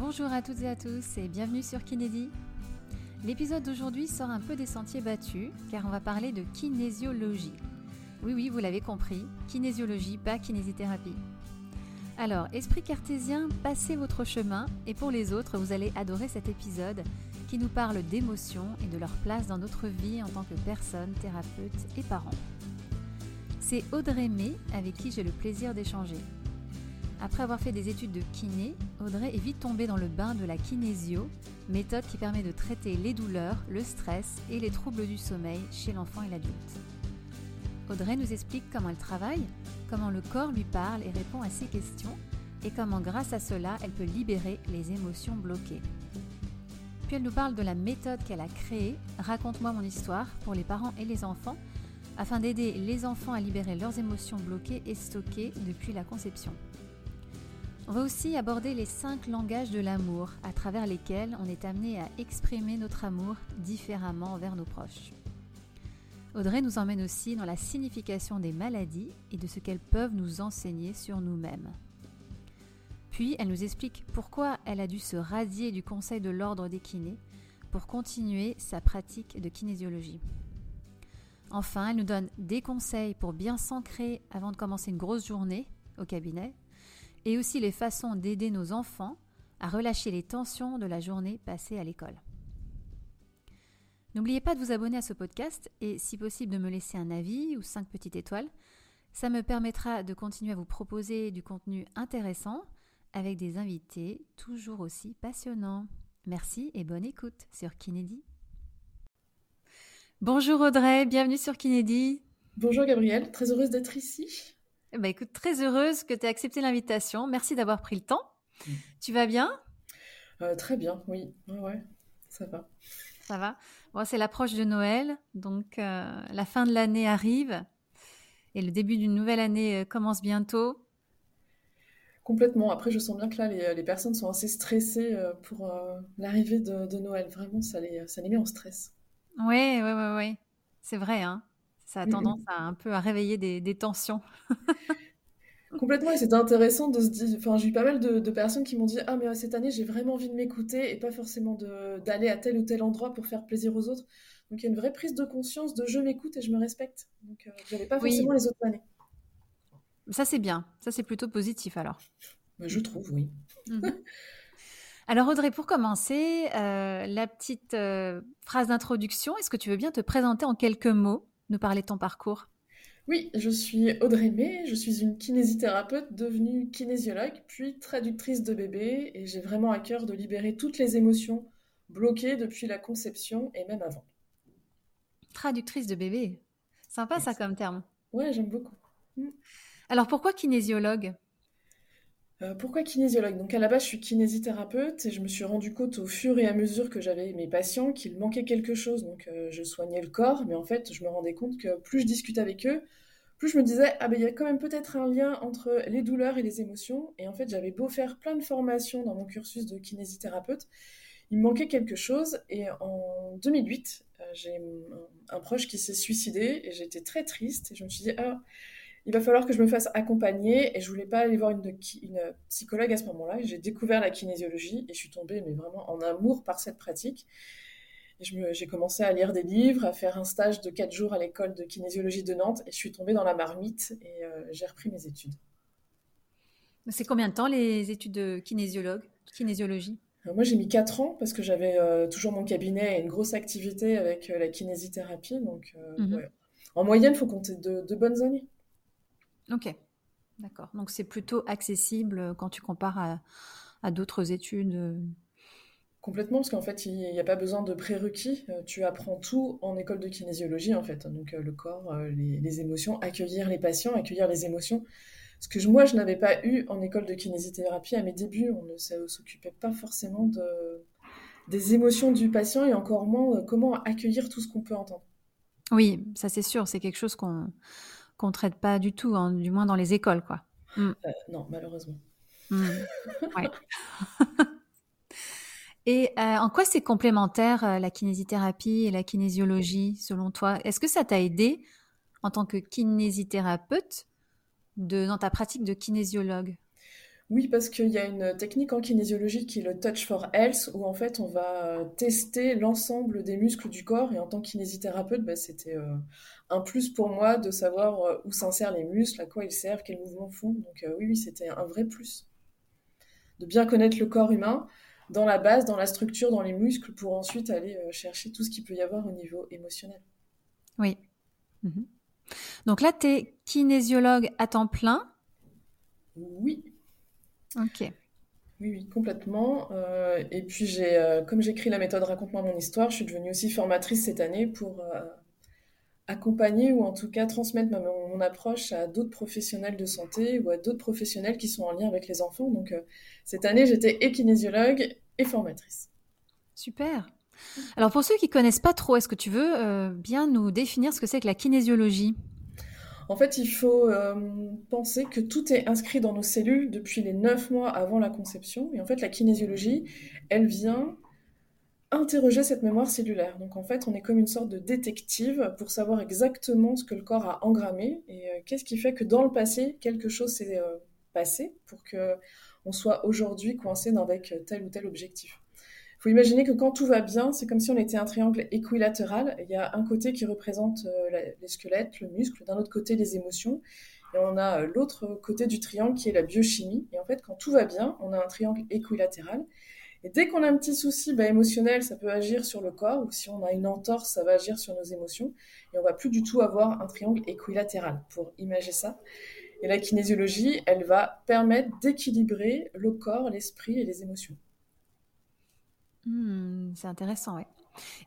Bonjour à toutes et à tous et bienvenue sur Kinédi. L'épisode d'aujourd'hui sort un peu des sentiers battus car on va parler de kinésiologie. Oui oui, vous l'avez compris, kinésiologie, pas kinésithérapie. Alors, esprit cartésien, passez votre chemin et pour les autres, vous allez adorer cet épisode qui nous parle d'émotions et de leur place dans notre vie en tant que personne, thérapeute et parent. C'est Audrey May avec qui j'ai le plaisir d'échanger. Après avoir fait des études de kiné, Audrey est vite tombée dans le bain de la kinésio, méthode qui permet de traiter les douleurs, le stress et les troubles du sommeil chez l'enfant et l'adulte. Audrey nous explique comment elle travaille, comment le corps lui parle et répond à ses questions, et comment grâce à cela elle peut libérer les émotions bloquées. Puis elle nous parle de la méthode qu'elle a créée, Raconte-moi mon histoire, pour les parents et les enfants, afin d'aider les enfants à libérer leurs émotions bloquées et stockées depuis la conception. On va aussi aborder les cinq langages de l'amour à travers lesquels on est amené à exprimer notre amour différemment envers nos proches. Audrey nous emmène aussi dans la signification des maladies et de ce qu'elles peuvent nous enseigner sur nous-mêmes. Puis elle nous explique pourquoi elle a dû se radier du Conseil de l'ordre des kinés pour continuer sa pratique de kinésiologie. Enfin, elle nous donne des conseils pour bien s'ancrer avant de commencer une grosse journée au cabinet et aussi les façons d'aider nos enfants à relâcher les tensions de la journée passée à l'école. N'oubliez pas de vous abonner à ce podcast et si possible de me laisser un avis ou 5 petites étoiles. Ça me permettra de continuer à vous proposer du contenu intéressant avec des invités toujours aussi passionnants. Merci et bonne écoute sur Kinédi. Bonjour Audrey, bienvenue sur Kinédi. Bonjour Gabrielle, très heureuse d'être ici. Eh ben, écoute, très heureuse que tu aies accepté l'invitation. Merci d'avoir pris le temps. Mm. Tu vas bien? Euh, Très bien, oui. Ouais, ça va. Ça va? Bon, c'est l'approche de Noël, donc euh, la fin de l'année arrive et le début d'une nouvelle année euh, commence bientôt. Complètement. Après, je sens bien que là, les, personnes sont assez stressées pour l'arrivée de, Noël. Vraiment, ça les, ça les met en stress. Oui, oui, oui, oui. C'est vrai, hein. Ça a tendance à un peu à réveiller des, tensions. Complètement, et c'était intéressant de se dire. Enfin, j'ai eu pas mal de, personnes qui m'ont dit Ah, mais cette année, j'ai vraiment envie de m'écouter et pas forcément d'aller à tel ou tel endroit pour faire plaisir aux autres. Donc, il y a une vraie prise de conscience de je m'écoute et je me respecte. Donc, euh, je n'avais pas forcément les autres années. Ça, c'est bien. Ça, c'est plutôt positif alors. Bah, je trouve, oui. Mhm. Alors Audrey, pour commencer, euh, la petite euh, phrase d'introduction, est-ce que tu veux bien te présenter en quelques mots? Nous parler de ton parcours? Oui, je suis Audrey May, je suis une kinésithérapeute devenue kinésiologue, puis traductrice de bébé, et j'ai vraiment à cœur de libérer toutes les émotions bloquées depuis la conception et même avant. Traductrice de bébé? Sympa ça comme terme. Ouais, j'aime beaucoup. Mm. Alors pourquoi kinésiologue? Euh, pourquoi kinésiologue? Donc à la base, je suis kinésithérapeute et je me suis rendu compte au fur et à mesure que j'avais mes patients qu'il manquait quelque chose. Donc euh, je soignais le corps, mais en fait, je me rendais compte que plus je discutais avec eux, plus je me disais ah ben il y a quand même peut-être un lien entre les douleurs et les émotions. Et en fait, j'avais beau faire plein de formations dans mon cursus de kinésithérapeute, il me manquait quelque chose. Et en 2008, euh, j'ai un, un, proche qui s'est suicidé et j'étais très triste et je me suis dit ah il va falloir que je me fasse accompagner et je voulais pas aller voir une, une psychologue à ce moment-là. J'ai découvert la kinésiologie et je suis tombée mais vraiment en amour par cette pratique. J'ai commencé à lire des livres, à faire un stage de 4 jours à l'école de kinésiologie de Nantes et je suis tombée dans la marmite et euh, j'ai repris mes études. C'est combien de temps les études de kinésiologue, kinésiologie? Euh, Moi j'ai mis 4 ans parce que j'avais euh, toujours mon cabinet et une grosse activité avec la kinésithérapie. Donc mhm. en moyenne, il faut compter deux de bonnes années. Ok, d'accord. Donc c'est plutôt accessible quand tu compares à, d'autres études. Euh. Complètement, parce qu'en fait, il n'y a pas besoin de prérequis. Euh, tu apprends tout en école de kinésiologie, en fait. Donc, euh, le corps, les, émotions, accueillir les patients, accueillir les émotions. Ce que moi, je n'avais pas eu en école de kinésithérapie à mes débuts. On ne s'occupait pas forcément de, des émotions du patient et encore moins comment accueillir tout ce qu'on peut entendre. Oui, ça c'est sûr. C'est quelque chose qu'on qu'on traite pas du tout, hein, du moins dans les écoles, quoi. Mm. Euh, non, malheureusement. Mm. et euh, en quoi c'est complémentaire euh, la kinésithérapie et la kinésiologie, selon toi? Est-ce que ça t'a aidé en tant que kinésithérapeute de, dans ta pratique de kinésiologue? Oui, parce qu'il y a une technique en kinésiologie qui est le Touch for Health, où en fait on va tester l'ensemble des muscles du corps. Et en tant que kinésithérapeute, bah, c'était euh, un plus pour moi de savoir euh, où s'insèrent les muscles, à quoi ils servent, quels mouvements font. Donc euh, oui, oui, c'était un vrai plus. De bien connaître le corps humain dans la base, dans la structure, dans les muscles, pour ensuite aller chercher tout ce qu'il peut y avoir au niveau émotionnel. Oui. Mhm. Donc là, tu es kinésiologue à temps plein? Oui. Ok. Oui, oui, complètement. Euh, et puis, j'ai, euh, comme j'écris la méthode Raconte-moi mon histoire, je suis devenue aussi formatrice cette année pour euh, accompagner ou en tout cas transmettre mon, approche à d'autres professionnels de santé ou à d'autres professionnels qui sont en lien avec les enfants. Donc, cette année, j'étais et kinésiologue et formatrice. Super. Alors, pour ceux qui connaissent pas trop, est-ce que tu veux bien nous définir ce que c'est que la kinésiologie? En fait, il faut euh, penser que tout est inscrit dans nos cellules depuis les neuf mois avant la conception. Et en fait, la kinésiologie, elle vient interroger cette mémoire cellulaire. Donc en fait, on est comme une sorte de détective pour savoir exactement ce que le corps a engrammé et euh, qu'est-ce qui fait que dans le passé, quelque chose s'est euh, passé pour que on soit aujourd'hui coincé avec tel ou tel objectif. Il faut imaginer que quand tout va bien, c'est comme si on était un triangle équilatéral. Il y a un côté qui représente euh, les squelettes, le muscle, d'un autre côté les émotions, et on a euh, l'autre côté du triangle qui est la biochimie. Et en fait, quand tout va bien, on a un triangle équilatéral. Et dès qu'on a un petit souci bah, émotionnel, ça peut agir sur le corps, ou si on a une entorse, ça va agir sur nos émotions. Et on va plus du tout avoir un triangle équilatéral pour imaginer ça. Et la kinésiologie, elle va permettre d'équilibrer le corps, l'esprit et les émotions. Hmm, c'est intéressant, oui.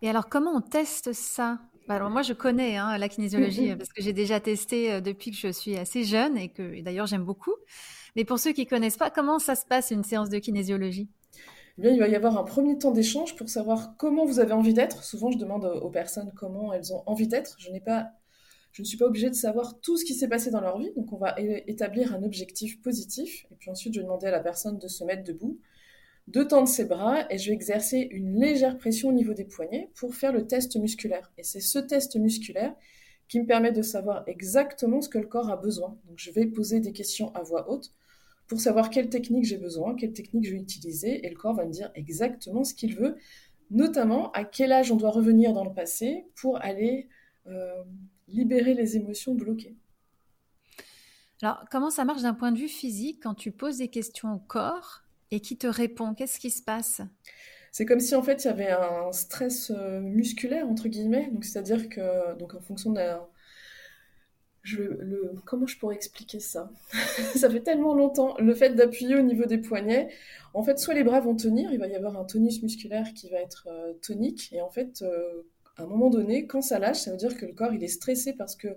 Et alors, comment on teste ça? Bah, alors moi, je connais hein, la kinésiologie parce que j'ai déjà testé euh, depuis que je suis assez jeune et que d'ailleurs j'aime beaucoup. Mais pour ceux qui connaissent pas, comment ça se passe une séance de kinésiologie? Eh il va y avoir un premier temps d'échange pour savoir comment vous avez envie d'être. Souvent, je demande aux personnes comment elles ont envie d'être. Je je ne suis pas obligée de savoir tout ce qui s'est passé dans leur vie. Donc, on va établir un objectif positif. Et puis ensuite, je vais demander à la personne de se mettre debout de tendre ses bras et je vais exercer une légère pression au niveau des poignets pour faire le test musculaire. Et c'est ce test musculaire qui me permet de savoir exactement ce que le corps a besoin. Donc je vais poser des questions à voix haute pour savoir quelle technique j'ai besoin, quelle technique je vais utiliser, et le corps va me dire exactement ce qu'il veut, notamment à quel âge on doit revenir dans le passé pour aller euh, libérer les émotions bloquées. Alors, comment ça marche d'un point de vue physique quand tu poses des questions au corps et qui te répond? Qu'est-ce qui se passe? C'est comme si en fait il y avait un stress euh, musculaire entre guillemets, donc c'est-à-dire que donc en fonction de je, comment je pourrais expliquer ça? Ça fait tellement longtemps. Le fait d'appuyer au niveau des poignets, en fait, soit les bras vont tenir, il va y avoir un tonus musculaire qui va être euh, tonique, et en fait, euh, à un moment donné, quand ça lâche, ça veut dire que le corps il est stressé parce que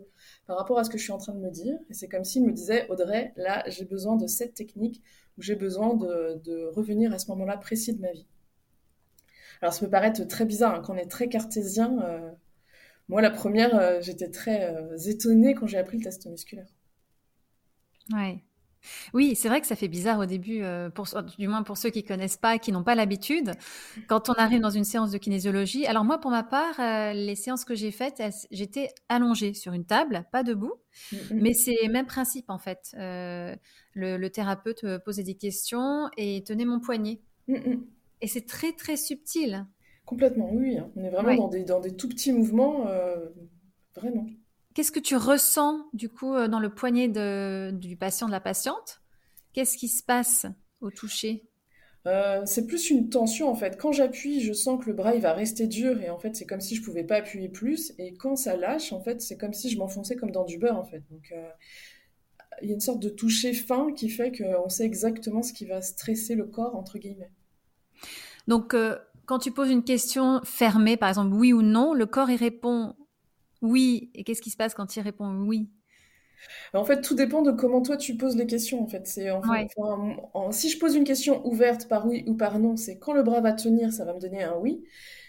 par rapport à ce que je suis en train de me dire, et c'est comme s'il me disait Audrey, là, j'ai besoin de cette technique où j'ai besoin de, revenir à ce moment-là précis de ma vie. Alors ça peut paraître très bizarre hein, quand on est très cartésien. Euh, moi, la première, euh, j'étais très euh, étonnée quand j'ai appris le test musculaire. Ouais. Oui, c'est vrai que ça fait bizarre au début, pour, du moins pour ceux qui connaissent pas, qui n'ont pas l'habitude, quand on arrive dans une séance de kinésiologie. Alors moi, pour ma part, les séances que j'ai faites, j'étais allongée sur une table, pas debout, mm, mm. mais c'est le même principe en fait le, thérapeute posait des questions et tenait mon poignet. Mm, mm. Et c'est très très subtil. Complètement, oui. Hein. On est vraiment dans, des, dans des tout petits mouvements, euh, vraiment. Qu'est-ce que tu ressens du coup euh, dans le poignet du patient, de la patiente? Qu'est-ce qui se passe au toucher? Euh, c'est plus une tension en fait. Quand j'appuie, je sens que le bras il va rester dur et en fait c'est comme si je pouvais pas appuyer plus. Et quand ça lâche, en fait c'est comme si je m'enfonçais comme dans du beurre en fait. Donc il y a une sorte de toucher fin qui fait qu'on sait exactement ce qui va stresser le corps, entre guillemets. Donc, euh, quand tu poses une question fermée, par exemple oui ou non, le corps il répond oui. Et qu'est-ce qui se passe quand il répond oui? En fait, tout dépend de comment toi tu poses les questions. En fait, c'est si je pose une question ouverte par oui ou par non, c'est quand le bras va tenir, ça va me donner un oui.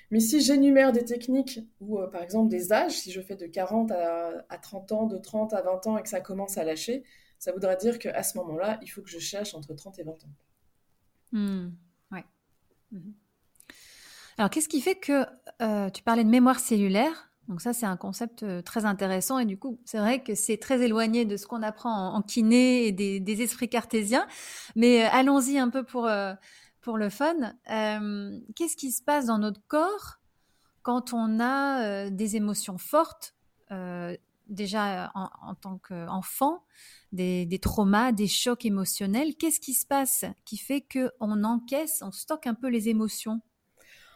Mais si j'énumère des techniques ou euh, par exemple des âges, si je fais de 40 à, 30 ans, de 30 à 20 ans et que ça commence à lâcher, ça voudra dire qu'à ce moment-là, il faut que je cherche entre 30 et 20 ans. Hmm, ouais. Mhm. Alors, qu'est-ce qui fait que euh, tu parlais de mémoire cellulaire? Donc ça, c'est un concept très intéressant et du coup, c'est vrai que c'est très éloigné de ce qu'on apprend en, kiné et des, esprits cartésiens. Mais allons-y un peu pour, pour le fun. Qu'est-ce qui se passe dans notre corps quand on a des émotions fortes déjà en, tant qu'enfant, des, des, traumas, des chocs émotionnels? Qu'est-ce qui se passe qui fait qu'on encaisse, on stocke un peu les émotions?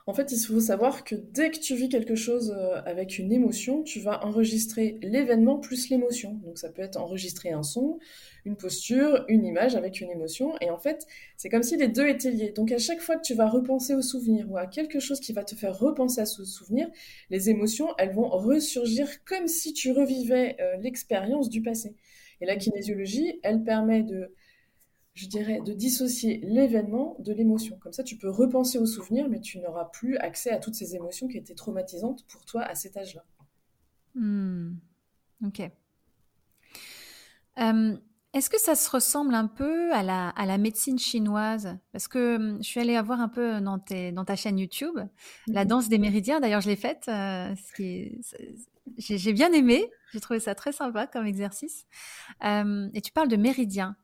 En fait, il faut savoir que dès que tu vis quelque chose euh, avec une émotion, tu vas enregistrer l'événement plus l'émotion. Donc ça peut être enregistrer un son, une posture, une image avec une émotion. Et en fait, c'est comme si les deux étaient liés. Donc à chaque fois que tu vas repenser au souvenir ou à quelque chose qui va te faire repenser à ce souvenir, les émotions, elles vont ressurgir comme si tu revivais euh, l'expérience du passé. Et la kinésiologie, elle permet de je dirais, de dissocier l'événement de l'émotion. Comme ça, tu peux repenser au souvenir, mais tu n'auras plus accès à toutes ces émotions qui étaient traumatisantes pour toi à cet âge-là. Hmm. Ok. Euh, est-ce que ça se ressemble un peu à la, à la médecine chinoise? Parce que hum, je suis allée voir un peu dans, tes, dans ta chaîne YouTube la mhm. danse des méridiens. D'ailleurs, je l'ai faite. Euh, j'ai bien aimé. J'ai trouvé ça très sympa comme exercice. Euh, et tu parles de méridiens.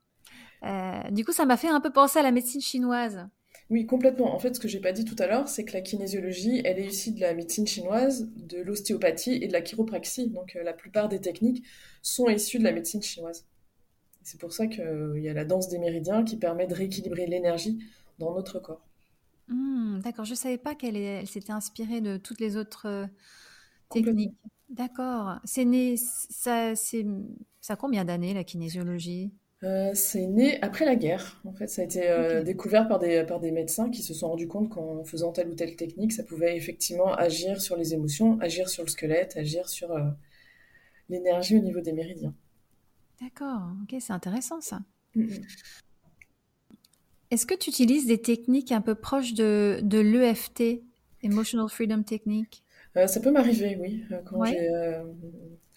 Euh, du coup, ça m'a fait un peu penser à la médecine chinoise. Oui, complètement. En fait, ce que j'ai pas dit tout à l'heure, c'est que la kinésiologie, elle est issue de la médecine chinoise, de l'ostéopathie et de la chiropraxie. Donc, euh, la plupart des techniques sont issues de la médecine chinoise. C'est pour ça qu'il euh, y a la danse des méridiens qui permet de rééquilibrer l'énergie dans notre corps. Hmm, d'accord, je savais pas qu'elle s'était inspirée de toutes les autres techniques. D'accord. C'est né, ça, ça a combien d'années la kinésiologie? Euh, c'est né après la guerre. En fait, ça a été euh, découvert par des, par des médecins qui se sont rendus compte qu'en faisant telle ou telle technique, ça pouvait effectivement agir sur les émotions, agir sur le squelette, agir sur euh, l'énergie au niveau des méridiens. D'accord, ok, c'est intéressant ça. Mm. Est-ce que tu utilises des techniques un peu proches de, de l'EFT, Emotional Freedom Technique? Ça peut m'arriver, oui. Quand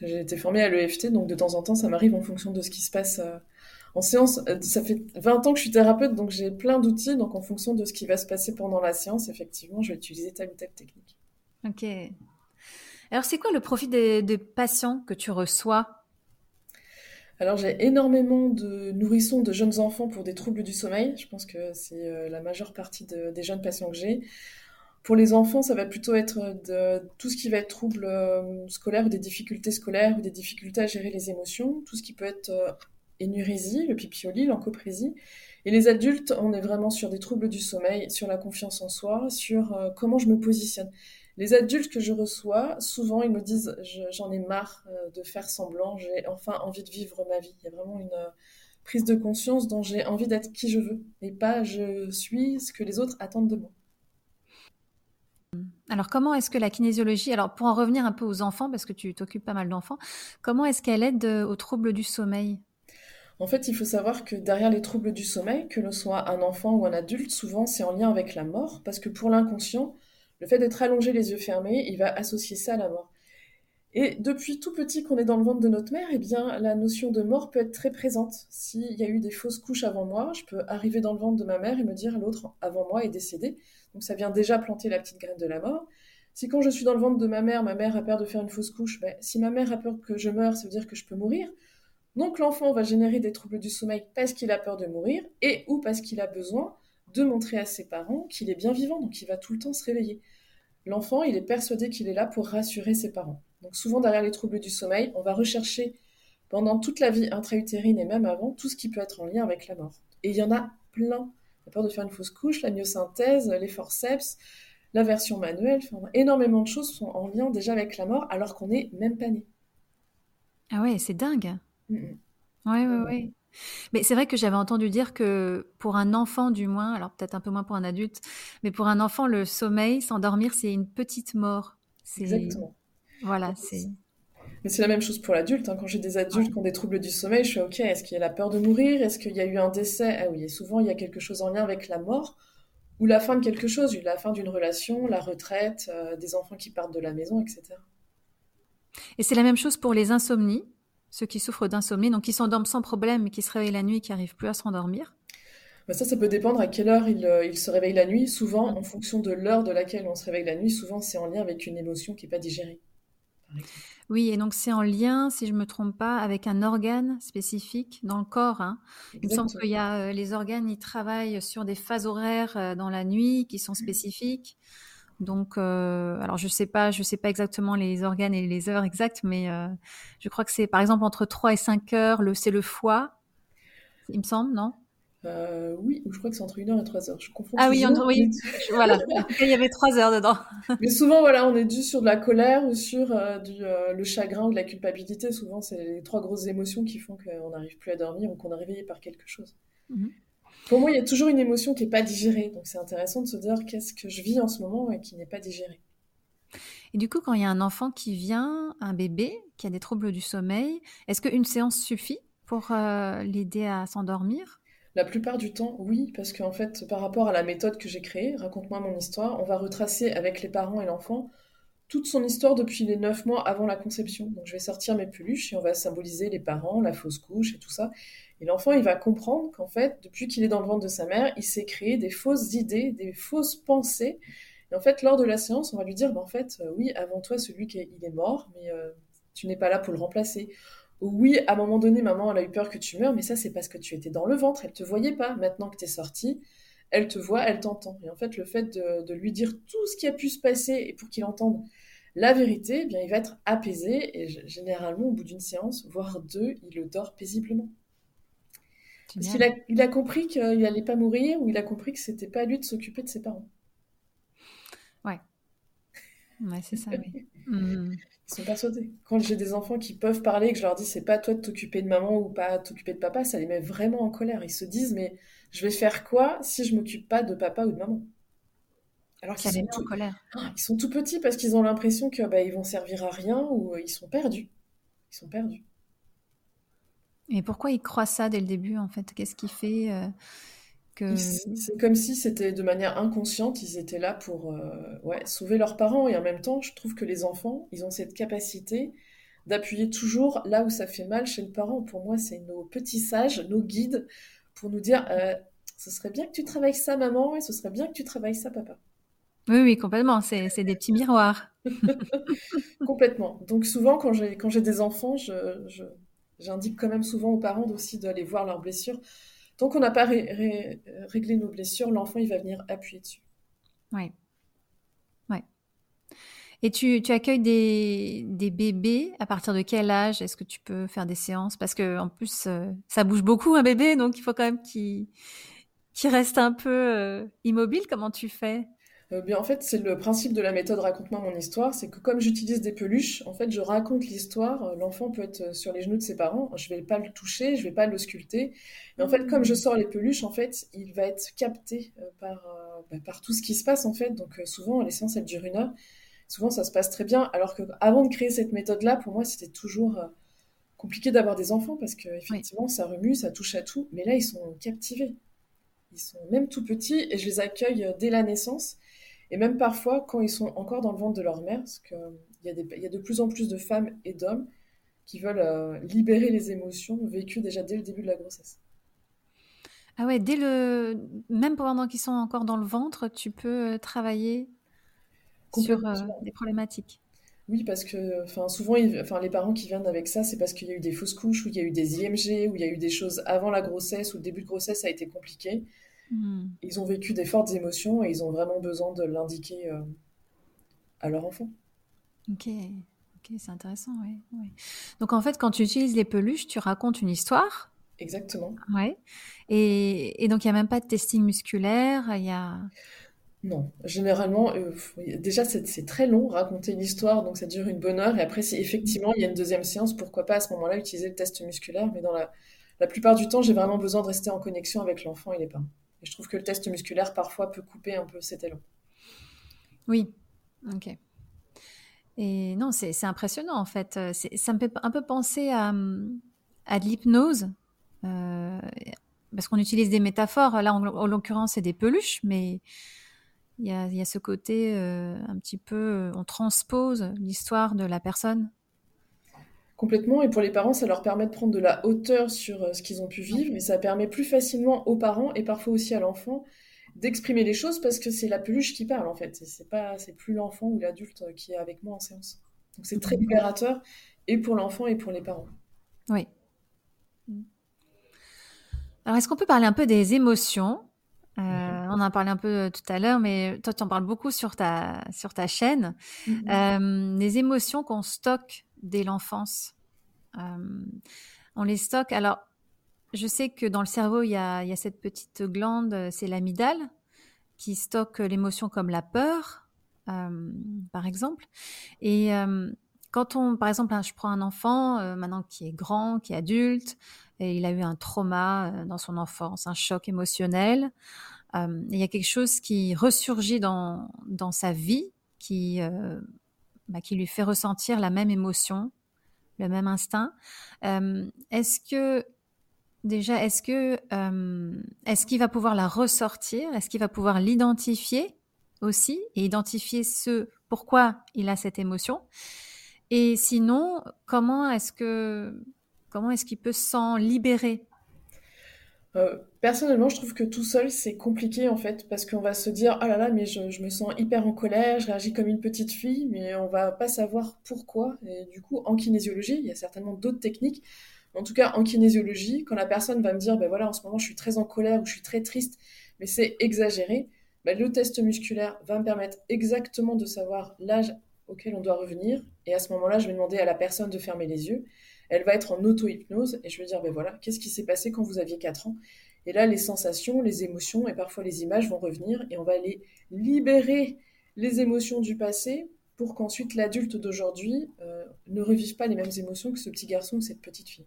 j'ai été formée à l'EFT, donc de temps en temps, ça m'arrive en fonction de ce qui se passe en séance, euh, ça fait 20 ans que je suis thérapeute, donc j'ai plein d'outils. Donc en fonction de ce qui va se passer pendant la séance, effectivement, je vais utiliser telle ou telle technique. Ok. Alors c'est quoi le profit des, patients que tu reçois? Alors j'ai énormément de nourrissons de jeunes enfants pour des troubles du sommeil. Je pense que c'est euh, la majeure partie des jeunes patients que j'ai. Pour les enfants, ça va plutôt être de tout ce qui va être troubles euh, scolaires ou des difficultés scolaires ou des difficultés à gérer les émotions, tout ce qui peut être énurésie, le pipioli, l'encoprésie. Et les adultes, on est vraiment sur des troubles du sommeil, sur la confiance en soi, sur euh, comment je me positionne. Les adultes que je reçois, souvent, ils me disent j'en ai marre euh, de faire semblant, j'ai enfin envie de vivre ma vie. Il y a vraiment une euh, prise de conscience dont j'ai envie d'être qui je veux et pas je suis ce que les autres attendent de moi. Alors comment est-ce que la kinésiologie, alors pour en revenir un peu aux enfants, parce que tu t'occupes pas mal d'enfants, comment est-ce qu'elle aide aux troubles du sommeil? En fait, il faut savoir que derrière les troubles du sommeil, que l'on soit un enfant ou un adulte, souvent c'est en lien avec la mort, parce que pour l'inconscient, le fait d'être allongé les yeux fermés, il va associer ça à la mort. Et depuis tout petit qu'on est dans le ventre de notre mère, eh bien, la notion de mort peut être très présente. S'il y a eu des fausses couches avant moi, je peux arriver dans le ventre de ma mère et me dire l'autre avant moi est décédé. Donc ça vient déjà planter la petite graine de la mort. Si quand je suis dans le ventre de ma mère, ma mère a peur de faire une fausse couche, ben, si ma mère a peur que je meure, ça veut dire que je peux mourir. Donc l'enfant va générer des troubles du sommeil parce qu'il a peur de mourir et ou parce qu'il a besoin de montrer à ses parents qu'il est bien vivant, donc il va tout le temps se réveiller. L'enfant, il est persuadé qu'il est là pour rassurer ses parents. Donc souvent derrière les troubles du sommeil, on va rechercher pendant toute la vie intra-utérine et même avant tout ce qui peut être en lien avec la mort. Et il y en a plein. La peur de faire une fausse couche, la myosynthèse, les forceps, la version manuelle, énormément de choses sont en lien déjà avec la mort alors qu'on n'est même pas né. Ah ouais, c'est dingue. Oui, oui, oui. Mais c'est vrai que j'avais entendu dire que pour un enfant du moins, alors peut-être un peu moins pour un adulte, mais pour un enfant, le sommeil, s'endormir, c'est une petite mort. Exactement. Voilà, c'est... Mais c'est la même chose pour l'adulte. Hein. Quand j'ai des adultes qui ont des troubles du sommeil, je suis OK, est-ce qu'il y a la peur de mourir? Est-ce qu'il y a eu un décès? Ah oui, et souvent il y a quelque chose en lien avec la mort ou la fin de quelque chose, la fin d'une relation, la retraite, euh, des enfants qui partent de la maison, etc. Et c'est la même chose pour les insomnies ceux qui souffrent d'insomnie, donc qui s'endorment sans problème, mais qui se réveillent la nuit et qui n'arrivent plus à s'endormir bah Ça, ça peut dépendre à quelle heure ils il euh, se réveillent la nuit. Souvent, en fonction de l'heure de laquelle on se réveille la nuit, souvent c'est en lien avec une émotion qui n'est pas digérée. Oui, et donc c'est en lien, si je ne me trompe pas, avec un organe spécifique dans le corps. Hein. Il me semble qu'il y a euh, les organes, ils travaillent sur des phases horaires euh, dans la nuit qui sont spécifiques. Donc, euh, alors je sais pas, je sais pas exactement les organes et les heures exactes, mais je crois que c'est par exemple entre 3 et 5 heures, le, c'est le foie, il me semble, non? Euh, oui, je crois que c'est entre 1 heure et 3 heures. Je confonds Ah oui, oui. voilà. il y avait 3 heures dedans. mais souvent, voilà, on est dû sur de la colère ou sur euh, du, euh, le chagrin ou de la culpabilité. Souvent, c'est les trois grosses émotions qui font qu'on n'arrive plus à dormir ou qu'on est réveillé par quelque chose. Mhm. Pour moi, il y a toujours une émotion qui n'est pas digérée. Donc, c'est intéressant de se dire qu'est-ce que je vis en ce moment et qui n'est pas digéré. Et du coup, quand il y a un enfant qui vient, un bébé, qui a des troubles du sommeil, est-ce qu'une séance suffit pour l'aider à s'endormir? La plupart du temps, oui, parce qu'en fait, par rapport à la méthode que j'ai créée, raconte-moi mon histoire, on va retracer avec les parents et l'enfant toute son histoire depuis les neuf mois avant la conception. Donc je vais sortir mes peluches et on va symboliser les parents, la fausse couche et tout ça. Et l'enfant, il va comprendre qu'en fait, depuis qu'il est dans le ventre de sa mère, il s'est créé des fausses idées, des fausses pensées. Et en fait, lors de la séance, on va lui dire, bah, en fait, euh, oui, avant toi, celui qui est, mort, mais euh, tu n'es pas là pour le remplacer oui, à un moment donné, maman, elle a eu peur que tu meurs, mais ça, c'est parce que tu étais dans le ventre, elle te voyait pas. Maintenant que tu es sorti, elle te voit, elle t'entend. Et en fait, le fait de, lui dire tout ce qui a pu se passer et pour qu'il entende la vérité, eh bien, il va être apaisé. Et généralement, au bout d'une séance, voire deux, il le dort paisiblement. Parce qu'il a, il a compris qu'il n'allait pas mourir ou il a compris que c'était pas à lui de s'occuper de ses parents. Ouais. Ouais, c'est ça, oui. Mmh. Ils sont persuadés. Quand j'ai des enfants qui peuvent parler et que je leur dis c'est pas toi de t'occuper de maman ou pas t'occuper de papa, ça les met vraiment en colère. Ils se disent mais je vais faire quoi si je m'occupe pas de papa ou de maman? Alors qu'ils sont, tout... en colère. Ah, ils sont tout petits parce qu'ils ont l'impression que bah, ils vont servir à rien ou euh, ils sont perdus. Ils sont perdus. Et pourquoi ils croient ça dès le début en fait? Qu'est-ce qui fait euh, c'est comme si c'était de manière inconsciente, ils étaient là pour euh, ouais, sauver leurs parents. Et en même temps, je trouve que les enfants, ils ont cette capacité d'appuyer toujours là où ça fait mal chez le parent. Pour moi, c'est nos petits sages, nos guides, pour nous dire euh, ce serait bien que tu travailles ça, maman, et ce serait bien que tu travailles ça, papa. Oui, oui, complètement. C'est des petits miroirs. complètement. Donc souvent, quand j'ai des enfants, j'indique quand même souvent aux parents aussi d'aller voir leurs blessures Tant qu'on n'a pas réglé nos blessures, l'enfant, il va venir appuyer dessus. Oui. Ouais. Et tu, accueilles des, bébés? À partir de quel âge Est-ce que tu peux faire des séances? Parce que en plus, euh, ça bouge beaucoup un bébé, donc il faut quand même qu'il reste un peu euh, immobile. Comment tu fais? Euh, bien, en fait, c'est le principe de la méthode Raconte-moi mon histoire, c'est que comme j'utilise des peluches, en fait, je raconte l'histoire. Euh, l'enfant peut être euh, sur les genoux de ses parents, je vais pas le toucher, je vais pas le sculpter. Et en fait, comme je sors les peluches, en fait, il va être capté par, bah, par tout ce qui se passe, en fait. Donc, souvent, les séances, elles durent une heure. Souvent, ça se passe très bien. Alors que avant de créer cette méthode-là, pour moi, c'était toujours compliqué d'avoir des enfants parce que effectivement, ça remue, ça touche à tout. Mais là, ils sont captivés. Ils sont même tout petits et je les accueille dès la naissance. Et même parfois, quand ils sont encore dans le ventre de leur mère, parce qu'il y, a y a de plus en plus de femmes et d'hommes qui veulent euh, libérer les émotions vécues déjà dès le début de la grossesse. Ah ouais, dès le... même pendant qu'ils sont encore dans le ventre, tu peux euh, travailler sur euh, des problématiques. Oui, parce que enfin, souvent, enfin, les parents qui viennent avec ça, c'est parce qu'il y a eu des fausses couches, ou il y a eu des IMG, ou il y a eu des choses avant la grossesse, ou le début de grossesse a été compliqué. Hmm. Ils ont vécu des fortes émotions et ils ont vraiment besoin de l'indiquer euh, à leur enfant. Ok, ok, c'est intéressant, oui. Donc en fait, quand tu utilises les peluches, tu racontes une histoire. Exactement. Ouais. Et, et donc il n'y a même pas de testing musculaire, il y a. Non, généralement, euh, déjà c'est très long raconter une histoire, donc ça dure une bonne heure. Et après, si effectivement il y a une deuxième séance, pourquoi pas à ce moment-là utiliser le test musculaire. Mais dans la, la plupart du temps, j'ai vraiment besoin de rester en connexion avec l'enfant et les parents. Je trouve que le test musculaire, parfois, peut couper un peu cet élan. Oui, ok. Et non, c'est impressionnant, en fait. Ça me fait un peu penser à, de l'hypnose. Euh, parce qu'on utilise des métaphores. Là, en, l'occurrence, c'est des peluches, mais il y a, y a, ce côté euh, un petit peu, on transpose l'histoire de la personne Complètement, et pour les parents, ça leur permet de prendre de la hauteur sur euh, ce qu'ils ont pu vivre, mais ça permet plus facilement aux parents et parfois aussi à l'enfant d'exprimer les choses parce que c'est la peluche qui parle en fait. C'est pas, c'est plus l'enfant ou l'adulte qui est avec moi en séance. Donc c'est très libérateur et pour l'enfant et pour les parents. Oui. Alors est-ce qu'on peut parler un peu des émotions? Euh, mhm. on en a parlé un peu tout à l'heure, mais toi, tu en parles beaucoup sur ta, sur ta chaîne. Mhm. Euh, les émotions qu'on stocke dès l'enfance. on les stocke. Alors, je sais que dans le cerveau, il y a, cette petite glande, c'est l'amygdale, qui stocke l'émotion comme la peur, euh, par exemple. Et euh, quand on, par exemple, je prends un enfant euh, maintenant qui est grand, qui est adulte, et il a eu un trauma dans son enfance, un choc émotionnel. il y a quelque chose qui ressurgit dans, dans sa vie, qui, bah, qui lui fait ressentir la même émotion, le même instinct. Est-ce que déjà, est-ce que est-ce qu'il va pouvoir la ressortir? Est-ce qu'il va pouvoir l'identifier aussi et identifier ce pourquoi il a cette émotion? Et sinon, comment est-ce que comment est-ce qu'il peut s'en libérer? Euh, personnellement, je trouve que tout seul, c'est compliqué en fait, parce qu'on va se dire, ah là là, mais je, me sens hyper en colère, je réagis comme une petite fille, mais on va pas savoir pourquoi. Et du coup, en kinésiologie, il y a certainement d'autres techniques. En tout cas, en kinésiologie, quand la personne va me dire, ben voilà, en ce moment, je suis très en colère ou je suis très triste, mais c'est exagéré, bah, le test musculaire va me permettre exactement de savoir l'âge auquel on doit revenir. Et à ce moment-là, je vais demander à la personne de fermer les yeux. Elle va être en auto-hypnose et je vais dire, ben voilà, qu'est-ce qui s'est passé quand vous aviez 4 ans? Et là, les sensations, les émotions et parfois les images vont revenir et on va aller libérer les émotions du passé pour qu'ensuite l'adulte d'aujourd'hui euh, ne revive pas les mêmes émotions que ce petit garçon ou cette petite fille.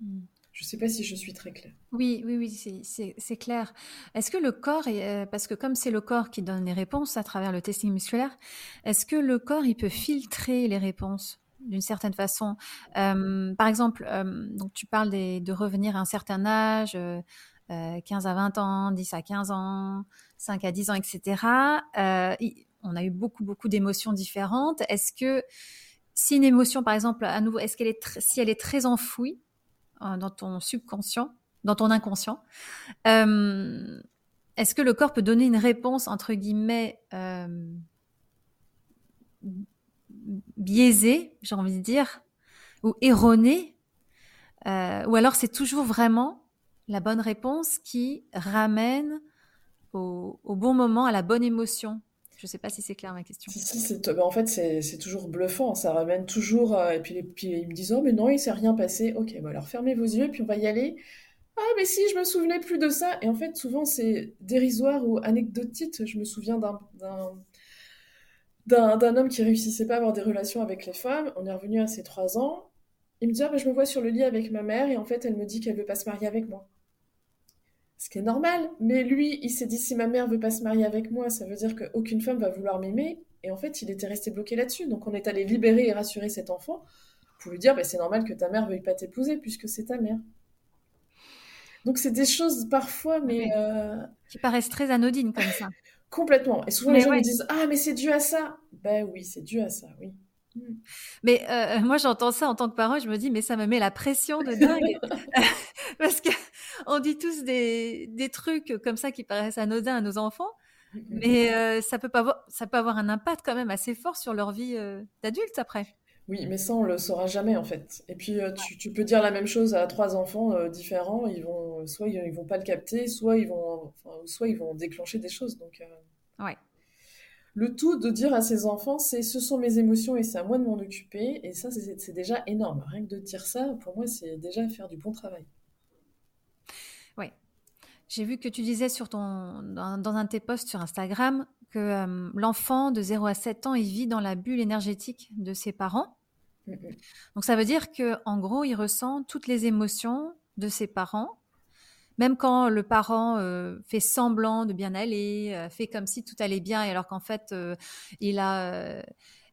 Hmm. Je ne sais pas si je suis très claire. Oui, oui, oui, c'est clair. Est-ce que le corps, euh, parce que comme c'est le corps qui donne les réponses à travers le testing musculaire, est-ce que le corps, il peut filtrer les réponses? D'une certaine façon Par exemple, tu parles de revenir à un certain âge, 15 à 20 ans, 10 à 15 ans, 5 à 10 ans, etc. on a eu beaucoup, beaucoup d'émotions différentes. Est-ce que si une émotion, par exemple, à nouveau, est-ce qu'elle est, si elle est très enfouie, euh, dans ton subconscient, dans ton inconscient. Est-ce que le corps peut donner une réponse entre guillemets biaisée, j'ai envie de dire, ou erronée, ou alors c'est toujours vraiment la bonne réponse qui ramène au, bon moment, à la bonne émotion je ne sais pas si c'est clair ma question. Si, bah, en fait, c'est toujours bluffant. Ça ramène toujours. Euh, et puis, puis, ils me disent Oh, mais non, il s'est rien passé. Ok, bon, alors fermez vos yeux, puis on va y aller. Ah, mais si, je me souvenais plus de ça. Et en fait, souvent, c'est dérisoire ou anecdotique. Je me souviens d'un d'un homme qui réussissait pas à avoir des relations avec les femmes. On est revenu à ses trois ans. Il me dit ah, bah, Je me vois sur le lit avec ma mère, et en fait, elle me dit qu'elle veut pas se marier avec moi ce qui est normal. Mais lui, il s'est dit si ma mère veut pas se marier avec moi, ça veut dire qu'aucune femme va vouloir m'aimer. Et en fait, il était resté bloqué là-dessus. Donc on est allé libérer et rassurer cet enfant pour lui dire bah, c'est normal que ta mère veuille pas t'épouser puisque c'est ta mère. Donc c'est des choses parfois, mais euh, qui paraissent très anodines comme ça. Complètement. Et souvent les gens me disent ah mais c'est dû à ça. Ben oui, c'est dû à ça, oui. Mais euh, moi, j'entends ça en tant que parent, je me dis, mais ça me met la pression de dingue. Parce que on dit tous des, des, trucs comme ça qui paraissent anodins à nos enfants, mais euh, ça, peut pas ça peut avoir un impact quand même assez fort sur leur vie euh, d'adulte après. Oui, mais ça, on le saura jamais en fait. Et puis, tu, tu, peux dire la même chose à trois enfants différents, ils vont, soit ils, vont pas le capter, soit ils vont, soit ils vont déclencher des choses. Donc, ouais. Le tout de dire à ses enfants, c'est ce sont mes émotions et c'est à moi de m'en occuper. Et ça, c'est déjà énorme. Rien que de dire ça, pour moi, c'est déjà faire du bon travail. J'ai vu que tu disais sur ton, dans, un de tes posts sur Instagram que euh, l'enfant de 0 à 7 ans, il vit dans la bulle énergétique de ses parents. Donc ça veut dire que en gros, il ressent toutes les émotions de ses parents même quand le parent euh, fait semblant de bien aller, euh, fait comme si tout allait bien, alors qu'en fait, il a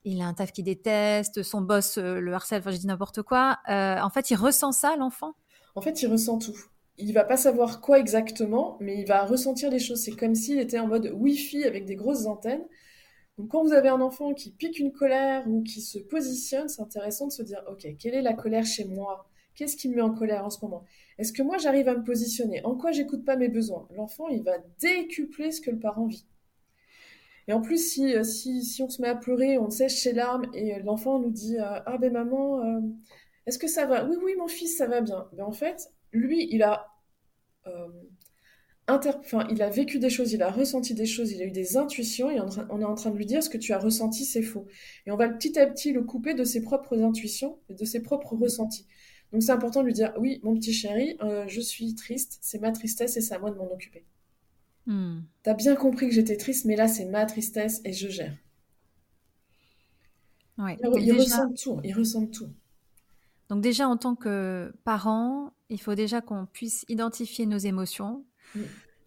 il a un taf qui déteste, son boss le harcèle, enfin je dis n'importe quoi. en fait, il ressent ça, l'enfant? En fait, il ressent tout. Il va pas savoir quoi exactement, mais il va ressentir les choses. C'est comme s'il était en mode Wi-Fi avec des grosses antennes. Donc quand vous avez un enfant qui pique une colère ou qui se positionne, c'est intéressant de se dire, ok, quelle est la colère chez moi? Qu'est-ce qui me met en colère en ce moment? Est-ce que moi j'arrive à me positionner? En quoi j'écoute pas mes besoins? L'enfant, il va décupler ce que le parent vit. Et en plus, si, euh, si, si on se met à pleurer, on sèche ses larmes et l'enfant nous dit Ah ben maman, est-ce que ça va Oui, oui, mon fils, ça va bien. Mais en fait, lui, il a enfin, il a vécu des choses, il a ressenti des choses, il a eu des intuitions, et on est en train de lui dire ce que tu as ressenti, c'est faux. Et on va petit à petit le couper de ses propres intuitions et de ses propres ressentis. Donc c'est important de lui dire, oui, mon petit chéri, euh, je suis triste, c'est ma tristesse et c'est à moi de m'en occuper. Hmm. T'as bien compris que j'étais triste, mais là c'est ma tristesse et je gère. il, ressent tout, il ressent tout. Donc déjà en tant que parent, il faut déjà qu'on puisse identifier nos émotions,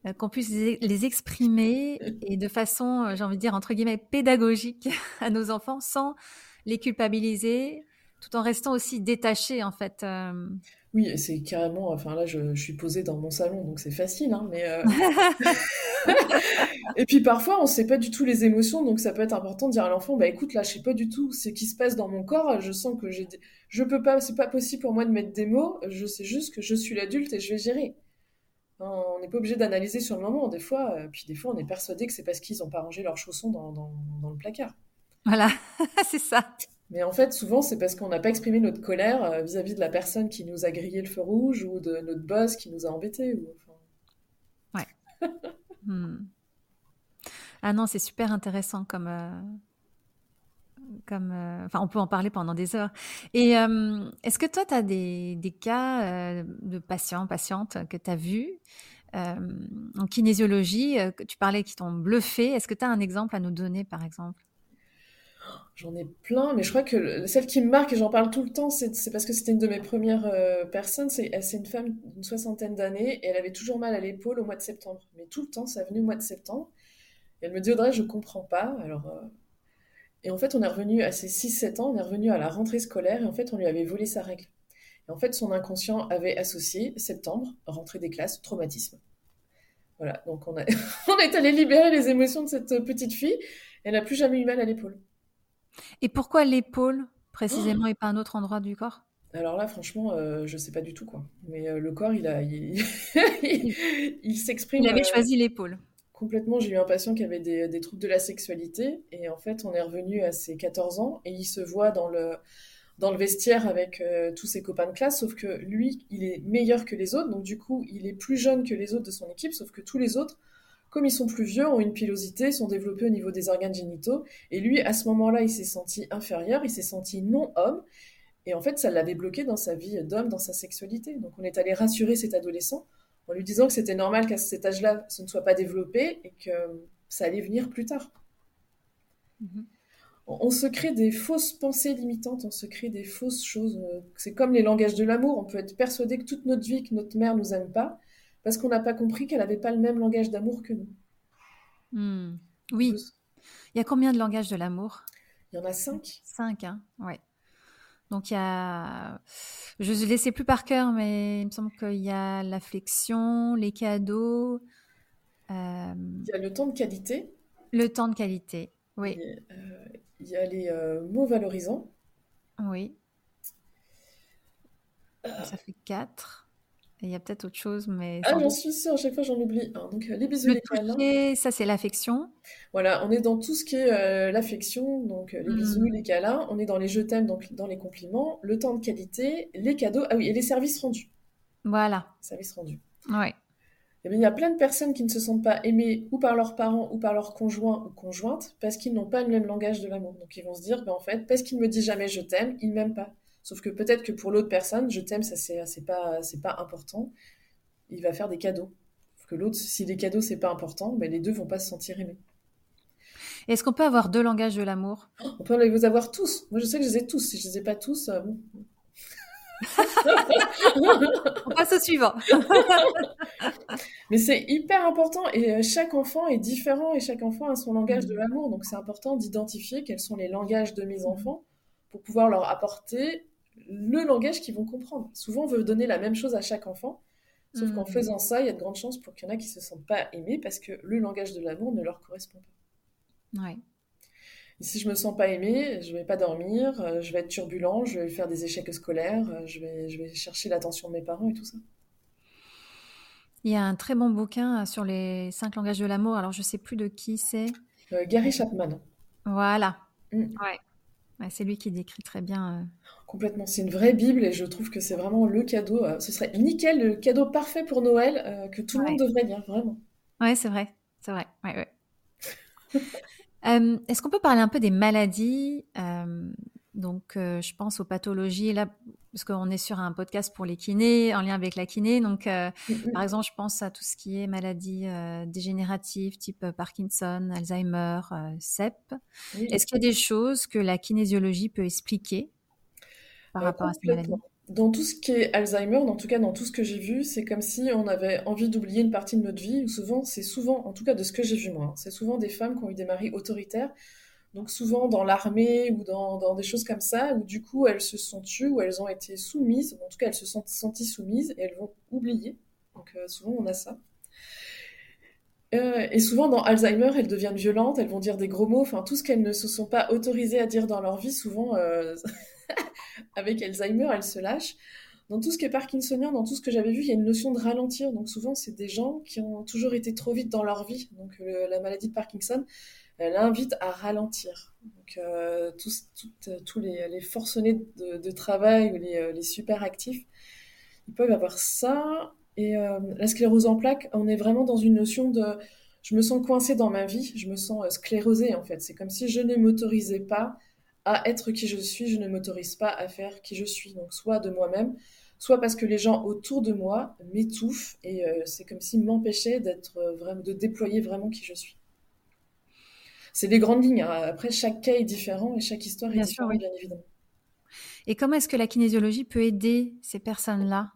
euh, qu'on puisse les exprimer et de façon, euh, j'ai envie de dire, entre guillemets, pédagogique à nos enfants sans les culpabiliser, tout en restant aussi détaché en fait. Euh. Oui, c'est carrément, enfin là je, suis posée dans mon salon, donc c'est facile, hein, mais... et puis parfois on ne sait pas du tout les émotions, donc ça peut être important de dire à l'enfant, bah écoute là je sais pas du tout ce qui se passe dans mon corps, je sens que j'ai... Je peux pas, c'est pas possible pour moi de mettre des mots, je sais juste que je suis l'adulte et je vais gérer. On n'est pas obligé d'analyser sur le moment. Des fois, euh, puis des fois, on est persuadé que c'est parce qu'ils n'ont pas rangé leurs chaussons dans, le placard. Voilà, c'est ça. Mais en fait, souvent, c'est parce qu'on n'a pas exprimé notre colère euh, vis-à-vis de la personne qui nous a grillé le feu rouge ou de notre boss qui nous a embêtés. Ou, Ouais. Hmm. Ah non, c'est super intéressant comme, euh, euh, enfin, on peut en parler pendant des heures. Et euh, est-ce que toi, tu as des, des cas euh, de patients, patientes que tu as vus en kinésiologie, que tu parlais qui t'ont bluffé Est-ce que tu as un exemple à nous donner, par exemple? J'en ai plein, mais je crois que celle qui me marque, et j'en parle tout le temps, c'est parce que c'était une de mes premières personnes. C'est une femme d'une soixantaine d'années, et elle avait toujours mal à l'épaule au mois de septembre. Mais tout le temps, ça venait au mois de septembre. Et elle me dit, Audrey, je comprends pas. Alors, et en fait, on est revenu à ses 6-7 ans, on est revenu à la rentrée scolaire et en fait, on lui avait volé sa règle. Et en fait, son inconscient avait associé septembre, rentrée des classes, traumatisme. Voilà, donc on, a... on est allé libérer les émotions de cette petite fille. Elle n'a plus jamais eu mal à l'épaule. Et pourquoi l'épaule précisément et pas un autre endroit du corps? Alors là, franchement, euh, je ne sais pas du tout quoi. Mais euh, le corps, il a, il, il, s'exprime. Il avait euh, choisi l'épaule complètement, j'ai eu un patient qui avait des, troubles de la sexualité. Et en fait, on est revenu à ses 14 ans et il se voit dans le, vestiaire avec euh, tous ses copains de classe. Sauf que lui, il est meilleur que les autres. Donc, du coup, il est plus jeune que les autres de son équipe. Sauf que tous les autres, comme ils sont plus vieux, ont une pilosité, sont développés au niveau des organes génitaux. Et lui, à ce moment-là, il s'est senti inférieur, il s'est senti non-homme. Et en fait, ça l'avait bloqué dans sa vie d'homme, dans sa sexualité. Donc, on est allé rassurer cet adolescent en lui disant que c'était normal qu'à cet âge-là, ce ne soit pas développé et que ça allait venir plus tard. Mhm. On se crée des fausses pensées limitantes, on se crée des fausses choses. C'est comme les langages de l'amour. On peut être persuadé que toute notre vie, que notre mère nous aime pas, parce qu'on n'a pas compris qu'elle n'avait pas le même langage d'amour que nous. Hmm. Oui. Il y a combien de langages de l'amour? Il y en a cinq. Cinq, hein Ouais. Donc il y a, je ne les sais plus par cœur, mais il me semble qu'il y a l'affection, les cadeaux. Euh, il y a le temps de qualité. Le temps de qualité, oui. Euh, il y a les euh, mots valorisants. Oui. Ça fait quatre il y a peut-être autre chose, mais... Ah, j'en suis sûre, à chaque fois j'en oublie Donc, euh, les bisous, les câlins. ça, c'est l'affection. Voilà, on est dans tout ce qui est euh, l'affection, donc euh, les bisous, hmm. les câlins. On est dans les je t'aime, donc dans les compliments, le temps de qualité, les cadeaux. Ah oui, et les services rendus. Voilà. Services rendus. Oui. Eh il y a plein de personnes qui ne se sentent pas aimées ou par leurs parents ou par leurs conjoints ou conjointes parce qu'ils n'ont pas le même langage de l'amour. Donc ils vont se dire, ben, en fait, parce qu'il me dit jamais je t'aime, il m'aime pas. Sauf que peut-être que pour l'autre personne, je t'aime, ça c'est pas c'est pas important. Il va faire des cadeaux. que l'autre, si les cadeaux c'est pas important, ben les deux vont pas se sentir aimés. Est-ce qu'on peut avoir deux langages de l'amour? On peut les avoir tous. Moi, je sais que je les ai tous. Si je les ai pas tous, euh, On passe au suivant. Mais c'est hyper important et euh, chaque enfant est différent et chaque enfant a son langage de l'amour. Donc c'est important d'identifier quels sont les langages de mes enfants pour pouvoir leur apporter le langage qu'ils vont comprendre. Souvent, on veut donner la même chose à chaque enfant, sauf qu'en mm. faisant ça, il y a de grandes chances pour qu'il y en a qui se sentent pas aimés parce que le langage de l'amour ne leur correspond pas. Ouais. Et si je me sens pas aimée, je vais pas dormir, euh, je vais être turbulent, je vais faire des échecs scolaires, euh, je vais, je vais chercher l'attention de mes parents et tout ça. Il y a un très bon bouquin sur les cinq langages de l'amour. Alors, je sais plus de qui c'est. Gary Chapman. Voilà. Mm. Ouais. c'est lui qui décrit très bien. Complètement. C'est une vraie Bible et je trouve que c'est vraiment le cadeau. ce serait nickel, le cadeau parfait pour Noël que tout le monde devrait lire, vraiment. Ouais, c'est vrai. C'est vrai. Ouais, ouais. Euh, est-ce qu'on peut parler un peu des maladies euh, Donc, euh, je pense aux pathologies, là, parce qu'on est sur un podcast pour les kinés, en lien avec la kiné. Donc, par exemple, je pense à tout ce qui est maladies dégénératives, type Parkinson, Alzheimer, CEP. Est-ce qu'il y a des choses que la kinésiologie peut expliquer par rapport à ces maladies dans tout ce qui est Alzheimer, en tout cas dans tout ce que j'ai vu, c'est comme si on avait envie d'oublier une partie de notre vie. Ou souvent, c'est souvent, en tout cas de ce que j'ai vu moi, hein, c'est souvent des femmes qui ont eu des maris autoritaires. Donc souvent dans l'armée ou dans, des choses comme ça, où du coup elles se sont tues, ou elles ont été soumises, en tout cas elles se sont senties soumises et elles vont oublier. Donc euh, souvent on a ça. Euh, et souvent dans Alzheimer, elles deviennent violentes, elles vont dire des gros mots, enfin tout ce qu'elles ne se sont pas autorisées à dire dans leur vie, souvent euh, avec Alzheimer, elle se lâche. Dans tout ce qui est parkinsonien, dans tout ce que j'avais vu, il y a une notion de ralentir. Donc souvent, c'est des gens qui ont toujours été trop vite dans leur vie. Donc la maladie de Parkinson, elle invite à ralentir. Donc euh, tous, tous les, les, forcenés de, travail ou les, les, super actifs, ils peuvent avoir ça. Et la sclérose en plaques, on est vraiment dans une notion de je me sens coincée dans ma vie, je me sens sclérosée en fait. C'est comme si je ne m'autorisais pas à être qui je suis, je ne m'autorise pas à faire qui je suis. Donc soit de moi-même, soit parce que les gens autour de moi m'étouffent et euh, c'est comme s'ils m'empêchaient d'être euh, vraiment, de déployer vraiment qui je suis. C'est des grandes lignes. Hein. Après, chaque cas est différent et chaque histoire est différente, bien évidemment. Et comment est-ce que la kinésiologie peut aider ces personnes-là?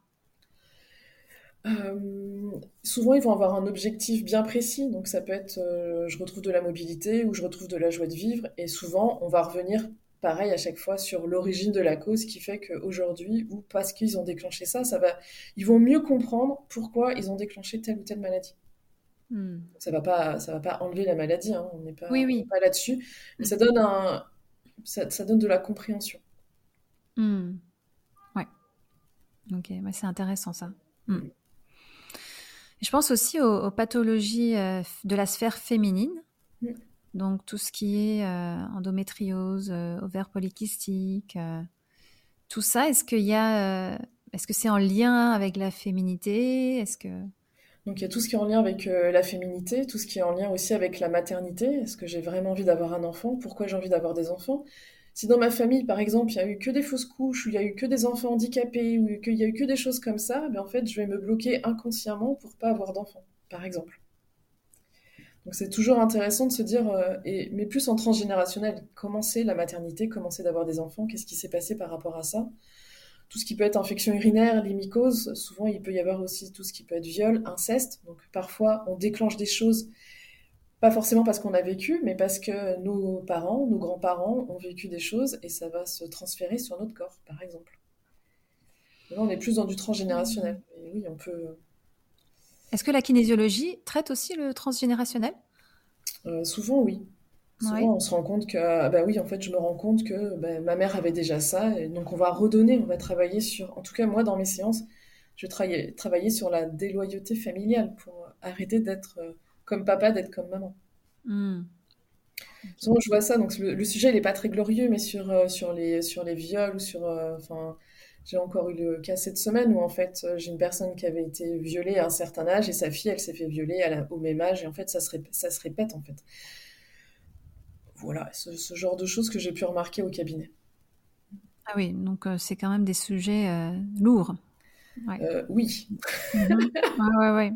Euh, souvent, ils vont avoir un objectif bien précis. Donc, ça peut être euh, je retrouve de la mobilité ou je retrouve de la joie de vivre. Et souvent, on va revenir pareil à chaque fois sur l'origine de la cause qui fait qu'aujourd'hui, ou parce qu'ils ont déclenché ça, ça va, ils vont mieux comprendre pourquoi ils ont déclenché telle ou telle maladie. Hmm. Ça va pas, ça va pas enlever la maladie. Hein. on n'est pas, pas là-dessus, mais ça donne un, ça, donne de la compréhension. Hmm. Ouais. Ok, c'est intéressant ça. Je pense aussi aux, pathologies euh, de la sphère féminine. Mm. Donc tout ce qui est euh, endométriose, euh, ovaire polykystique, tout ça. Est-ce qu'il y a, est-ce que c'est en lien avec la féminité? Est-ce que donc il y a tout ce qui est en lien avec la féminité, tout ce qui est en lien aussi avec la maternité. Est-ce que j'ai vraiment envie d'avoir un enfant? Pourquoi j'ai envie d'avoir des enfants? Si dans ma famille, par exemple, il y a eu que des fausses couches, ou il y a eu que des enfants handicapés, ou qu'il y a eu que des choses comme ça, ben en fait, je vais me bloquer inconsciemment pour pas avoir d'enfants, par exemple. Donc c'est toujours intéressant de se dire, euh, mais plus en transgénérationnel, commencer la maternité, commencer d'avoir des enfants, qu'est-ce qui s'est passé par rapport à ça? Tout ce qui peut être infection urinaire, les mycoses, souvent il peut y avoir aussi tout ce qui peut être viol, inceste. Donc parfois on déclenche des choses pas forcément parce qu'on a vécu, mais parce que nos parents, nos grands-parents ont vécu des choses et ça va se transférer sur notre corps, par exemple. Là, on est plus dans du transgénérationnel. Et oui, on peut. Est-ce que la kinésiologie traite aussi le transgénérationnel? Euh, Souvent, oui. Souvent, on se rend compte que, ah bah oui, en fait, je me rends compte que bah, ma mère avait déjà ça, et donc on va redonner, on va travailler sur. En tout cas, moi, dans mes séances, je travaille travailler sur la déloyauté familiale pour arrêter d'être euh, comme papa d'être comme maman. Hmm. Souvent, je vois ça. Donc, le, sujet, il n'est pas très glorieux, mais sur, euh, sur, les, sur les viols ou sur. Euh, enfin, j'ai encore eu le cas cette semaine où, en fait, euh, j'ai une personne qui avait été violée à un certain âge et sa fille, elle s'est fait violer au même âge. Et en fait, ça se, répète, ça se répète, en fait. Voilà, ce, genre de choses que j'ai pu remarquer au cabinet. Ah oui, donc c'est quand même des sujets lourds. oui. Mhm. ouais, ouais.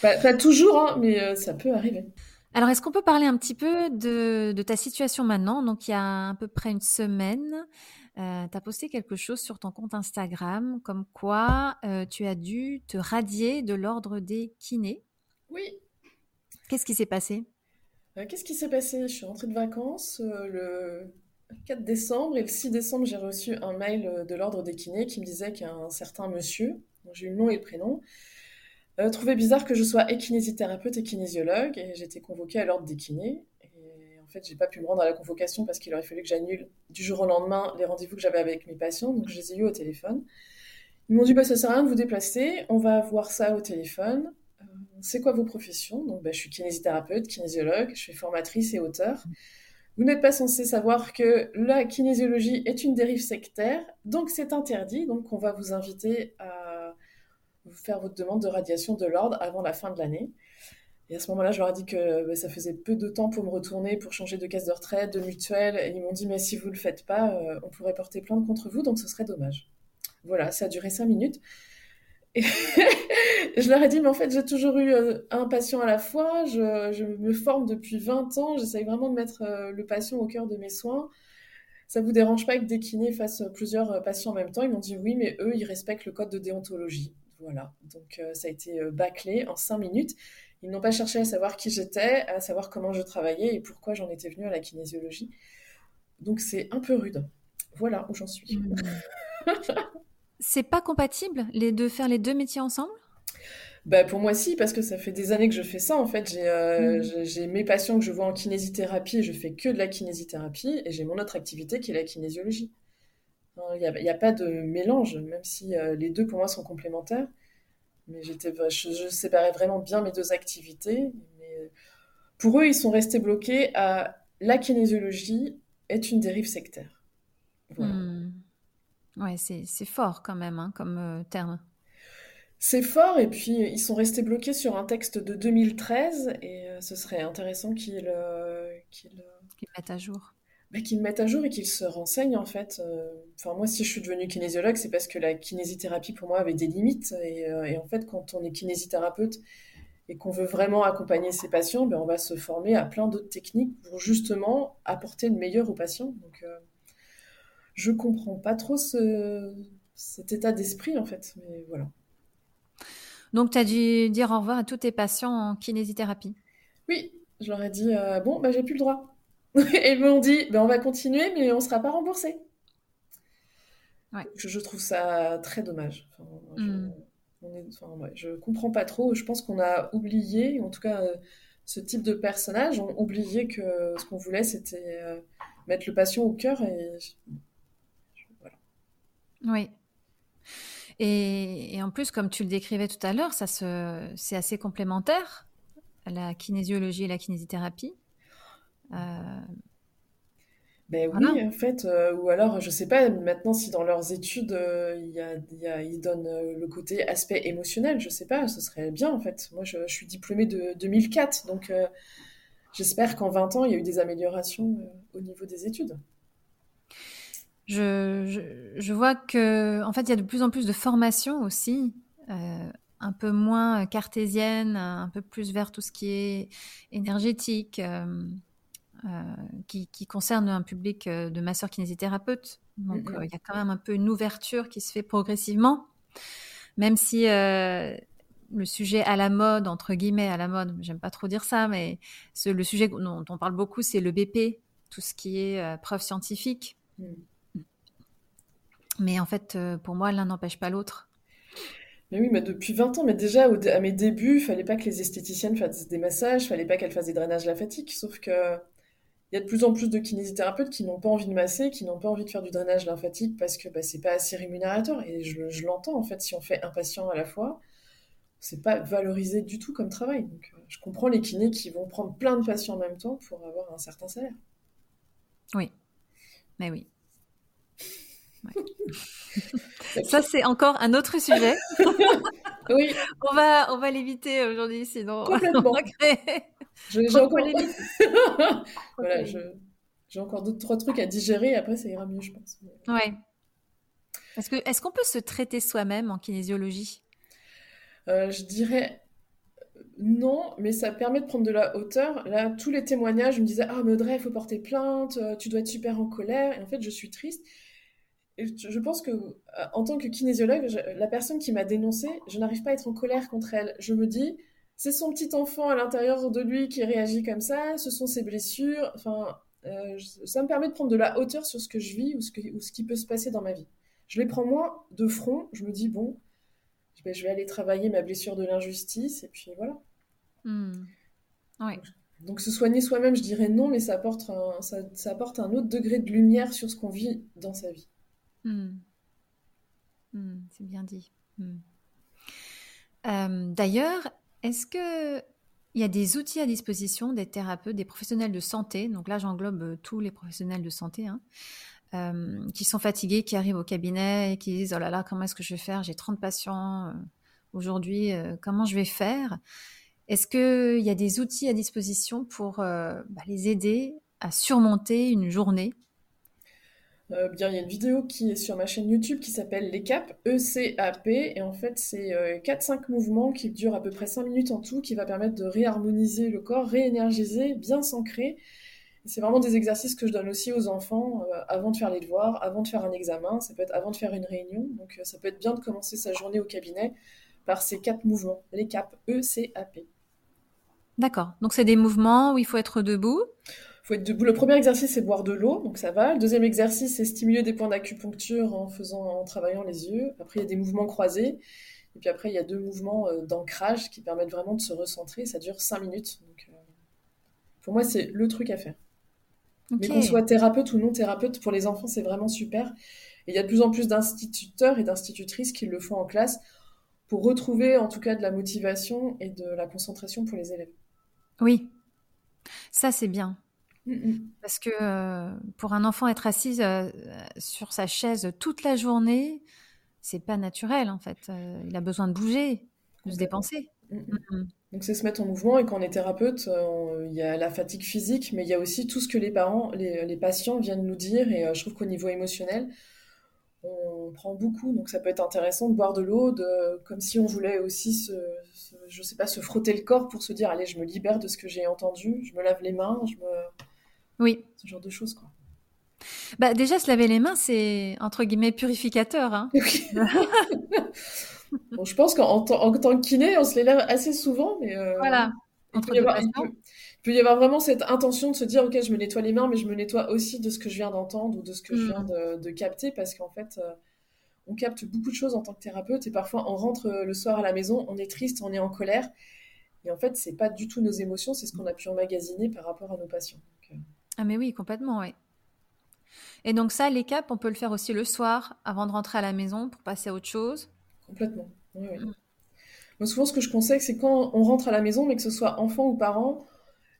Pas, toujours, hein, mais euh, ça peut arriver. Alors, est-ce qu'on peut parler un petit peu de, ta situation maintenant? Donc, il y a à peu près une semaine, euh, tu as posté quelque chose sur ton compte Instagram, comme quoi euh, tu as dû te radier de l'ordre des kinés. Oui. Qu'est-ce qui s'est passé? Qu'est-ce qui s'est passé? Je suis rentrée de vacances le 4 décembre et le 6 décembre, j'ai reçu un mail de l'ordre des kinés qui me disait qu'un certain monsieur, j'ai eu le nom et le prénom, euh, bizarre que je sois kinésithérapeute et kinésiologue et j'étais convoquée à l'ordre des kinés. Et en fait, j'ai pas pu me rendre à la convocation parce qu'il aurait fallu que j'annule du jour au lendemain les rendez-vous que j'avais avec mes patients, donc je les ai eus au téléphone. Ils m'ont dit bah, ça sert à rien de vous déplacer, on va voir ça au téléphone. Euh, c'est quoi vos professions? Donc, bah, je suis kinésithérapeute, kinésiologue, je suis formatrice et auteur. Vous n'êtes pas censé savoir que la kinésiologie est une dérive sectaire, donc c'est interdit. Donc, on va vous inviter à faire votre demande de radiation de l'ordre avant la fin de l'année. Et à ce moment-là, je leur ai dit que bah, ça faisait peu de temps pour me retourner, pour changer de caisse de retraite, de mutuelle. Et ils m'ont dit, mais si vous ne le faites pas, euh, on pourrait porter plainte contre vous, donc ce serait dommage. Voilà, ça a duré cinq minutes. Et je leur ai dit, mais en fait, j'ai toujours eu euh, un patient à la fois. Je, me forme depuis 20 ans. J'essaye vraiment de mettre euh, le patient au cœur de mes soins. Ça vous dérange pas que des kinés fassent plusieurs patients en même temps? Ils m'ont dit oui, mais eux, ils respectent le code de déontologie. Voilà. Donc, ça a été bâclé en cinq minutes. Ils n'ont pas cherché à savoir qui j'étais, à savoir comment je travaillais et pourquoi j'en étais venue à la kinésiologie. Donc c'est un peu rude. Voilà où j'en suis. Hmm. c'est pas compatible les de faire les deux métiers ensemble? Bah pour moi si parce que ça fait des années que je fais ça en fait j'ai euh, hmm. mes patients que je vois en kinésithérapie et je fais que de la kinésithérapie et j'ai mon autre activité qui est la kinésiologie il n'y a, pas de mélange même si euh, les deux pour moi sont complémentaires mais j'étais, je, séparais vraiment bien mes deux activités. Mais pour eux, ils sont restés bloqués à la kinésiologie est une dérive sectaire. Voilà. Hmm. Ouais, c'est, fort quand même hein, comme euh, terme. C'est fort, et puis ils sont restés bloqués sur un texte de 2013, et euh, ce serait intéressant qu'ils, euh, qu'ils, qu'ils mettent à jour. Bah, qu'ils mettent à jour et qu'ils se renseignent en fait. Euh, enfin moi si je suis devenue kinésiologue c'est parce que la kinésithérapie pour moi avait des limites et, euh, en fait quand on est kinésithérapeute et qu'on veut vraiment accompagner ses patients, ben, on va se former à plein d'autres techniques pour justement apporter le meilleur aux patients. Donc euh, je comprends pas trop ce, cet état d'esprit en fait, mais voilà. Donc tu as dû dire au revoir à tous tes patients en kinésithérapie? Oui, je leur ai dit bon bah j'ai plus le droit. et ils m'ont dit, ben, on va continuer, mais on ne sera pas remboursé. Je, trouve ça très dommage. je, ne je comprends pas trop. Je pense qu'on a oublié, en tout cas, euh, ce type de personnage, on oublié que ce qu'on voulait, c'était euh, mettre le patient au cœur. Et voilà. Oui. Et, et, en plus, comme tu le décrivais tout à l'heure, ça se, c'est assez complémentaire, la kinésiologie et la kinésithérapie. Euh, ben oui, en fait, euh, ou alors, je sais pas maintenant si dans leurs études, euh, il y a, y a, ils donnent le côté aspect émotionnel, je sais pas, ce serait bien en fait. Moi, je, suis diplômée de 2004, donc j'espère qu'en 20 ans, il y a eu des améliorations au niveau des études. Je, je, je, vois que, en fait, il y a de plus en plus de formations aussi, un peu moins cartésienne, un peu plus vers tout ce qui est énergétique. Euh, qui, concerne un public euh, de masseurs kinésithérapeutes. Donc, euh, il y a quand même un peu une ouverture qui se fait progressivement, même si le sujet à la mode, entre guillemets, à la mode, j'aime pas trop dire ça, mais le sujet dont on parle beaucoup, c'est le BP, tout ce qui est preuve scientifique. Mm. Mais en fait, pour moi, l'un n'empêche pas l'autre. Mais oui, mais depuis 20 ans, mais déjà à mes débuts, il fallait pas que les esthéticiennes fassent des massages, il fallait pas qu'elles fassent des drainages lymphatiques, sauf que il y a de plus en plus de kinésithérapeutes qui n'ont pas envie de masser, qui n'ont pas envie de faire du drainage lymphatique parce que bah, c'est pas assez rémunérateur. Et je, l'entends en fait, si on fait un patient à la fois, c'est pas valorisé du tout comme travail. Donc, euh, je comprends les kinés qui vont prendre plein de patients en même temps pour avoir un certain salaire. Oui, mais oui. Ça, c'est encore un autre sujet. oui. On va, on va l'éviter aujourd'hui, sinon Complètement. J'ai encore... voilà, j'ai encore deux, trois trucs à digérer, après ça ira mieux, je pense. Ouais. Est-ce qu'on est qu'on peut se traiter soi-même en kinésiologie? Euh, Je dirais non, mais ça permet de prendre de la hauteur. Là, tous les témoignages me disaient Ah, mais Audrey, il faut porter plainte, euh, tu dois être super en colère. Et en fait, je suis triste. Je pense que, euh, en tant que kinésiologue, la personne qui m'a dénoncé, je n'arrive pas à être en colère contre elle. Je me dis c'est son petit enfant à l'intérieur de lui qui réagit comme ça, ce sont ses blessures. Enfin, euh, ça me permet de prendre de la hauteur sur ce que je vis ou ce, ce qui peut se passer dans ma vie. Je les prends moins de front, je me dis, bon, je vais aller travailler ma blessure de l'injustice, et puis voilà. Hmm. Donc, se soigner soi-même, je dirais non, mais ça apporte un, ça, apporte un autre degré de lumière sur ce qu'on vit dans sa vie. Hmm. Hmm, c'est bien dit. Euh, d'ailleurs, est-ce que il y a des outils à disposition des thérapeutes, des professionnels de santé, donc là j'englobe euh, tous les professionnels de santé, hein, euh, qui sont fatigués, qui arrivent au cabinet et qui disent Oh là là, comment est-ce que je vais faire? J'ai 30 patients aujourd'hui, comment je vais faire? Est-ce qu'il y a des outils à disposition pour bah, les aider à surmonter une journée? Euh, bien, il y a une vidéo qui est sur ma chaîne YouTube qui s'appelle Les CAP, E-C-A-P, et en fait, c'est 4-5 euh, mouvements qui durent à peu près 5 minutes en tout, qui va permettre de réharmoniser le corps, réénergiser, bien s'ancrer. C'est vraiment des exercices que je donne aussi aux enfants euh, avant de faire les devoirs, avant de faire un examen, ça peut être avant de faire une réunion, donc ça peut être bien de commencer sa journée au cabinet par ces quatre mouvements, les CAP, E-C-A-P. D'accord, donc c'est des mouvements où il faut être debout? Faut être debout. Le premier exercice, c'est boire de l'eau, donc ça va. Le deuxième exercice, c'est stimuler des points d'acupuncture en faisant, en travaillant les yeux. Après, il y a des mouvements croisés. Et puis après, il y a deux mouvements euh, d'ancrage qui permettent vraiment de se recentrer. Ça dure cinq minutes. Donc, euh, pour moi, c'est le truc à faire. Mais qu'on soit thérapeute ou non thérapeute, pour les enfants, c'est vraiment super. Et il y a de plus en plus d'instituteurs et d'institutrices qui le font en classe pour retrouver en tout cas de la motivation et de la concentration pour les élèves. Oui, ça c'est bien. Mmh, mmh. Parce que euh, pour un enfant, être assis euh, sur sa chaise toute la journée, c'est pas naturel en fait. Euh, il a besoin de bouger, de se dépenser. Mmh, Donc c'est se mettre en mouvement et quand on est thérapeute, il y a la fatigue physique, mais il y a aussi tout ce que les parents, les, patients viennent nous dire et je trouve qu'au niveau émotionnel, on prend beaucoup. Donc ça peut être intéressant de boire de l'eau, de, comme si on voulait aussi se, je sais pas, se frotter le corps pour se dire allez, je me libère de ce que j'ai entendu, je me lave les mains, je me oui. Ce genre de choses, quoi. Bah, déjà, se laver les mains, c'est entre guillemets purificateur. Hein. bon, je pense qu'en tant que kiné, on se les lave assez souvent, mais euh, voilà. Il peut, y avoir, il, peut, y avoir, vraiment cette intention de se dire, ok, je me nettoie les mains, mais je me nettoie aussi de ce que je viens d'entendre ou de ce que je viens mm. de, capter, parce qu'en fait, euh, on capte beaucoup de choses en tant que thérapeute, et parfois on rentre euh, le soir à la maison, on est triste, on est en colère, et en fait, c'est pas du tout nos émotions, c'est ce qu'on a pu emmagasiner par rapport à nos patients. Ah mais oui, complètement, oui. Et donc ça, les caps, on peut le faire aussi le soir, avant de rentrer à la maison, pour passer à autre chose Complètement, oui, mm. souvent, ce que je conseille, c'est quand on rentre à la maison, mais que ce soit enfant ou parent,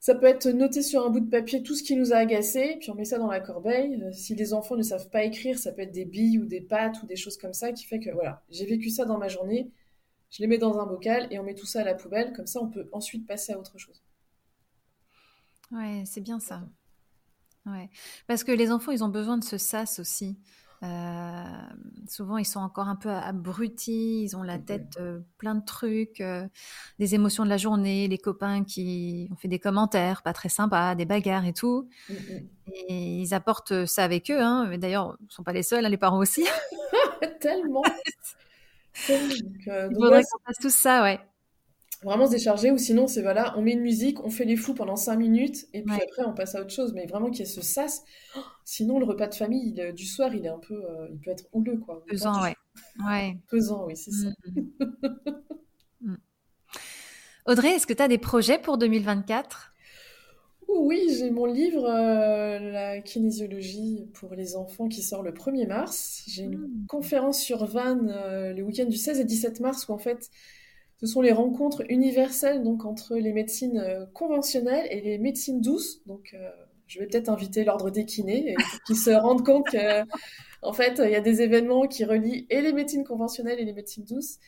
ça peut être noté sur un bout de papier tout ce qui nous a agacé, puis on met ça dans la corbeille. Euh, si les enfants ne savent pas écrire, ça peut être des billes ou des pâtes ou des choses comme ça, qui fait que voilà, j'ai vécu ça dans ma journée, je les mets dans un bocal et on met tout ça à la poubelle, comme ça on peut ensuite passer à autre chose. Ouais, c'est bien ça. Ouais. Parce que les enfants, ils ont besoin de ce sas aussi. Euh, souvent, ils sont encore un peu abrutis, ils ont la tête euh, plein de trucs, euh, des émotions de la journée, les copains qui ont fait des commentaires pas très sympas, des bagarres et tout. Mm, mm. Et ils apportent ça avec eux. Hein. D'ailleurs, ils ne sont pas les seuls, hein, les parents aussi. Tellement. Il faudrait qu'on fasse tout ça, ouais vraiment se décharger ou sinon c'est voilà on met une musique on fait les fous pendant cinq minutes et puis après on passe à autre chose mais vraiment qu'il y ait ce sas sinon le repas de famille du soir il est un peu euh, il peut être houleux quoi pesant ouais. ouais pesant oui c'est ça mm, mm. Mm. Audrey est-ce que tu as des projets pour 2024 oui, j'ai mon livre euh, La kinésiologie pour les enfants qui sort le 1er mars. J'ai une conférence sur Vannes euh, le week-end du 16 et 17 mars où en fait ce sont les rencontres universelles donc entre les médecines euh, conventionnelles et les médecines douces. Donc, euh, je vais peut-être inviter l'ordre des kinés qui se rendent compte qu'en en fait, il y a des événements qui relient et les médecines conventionnelles et les médecines douces.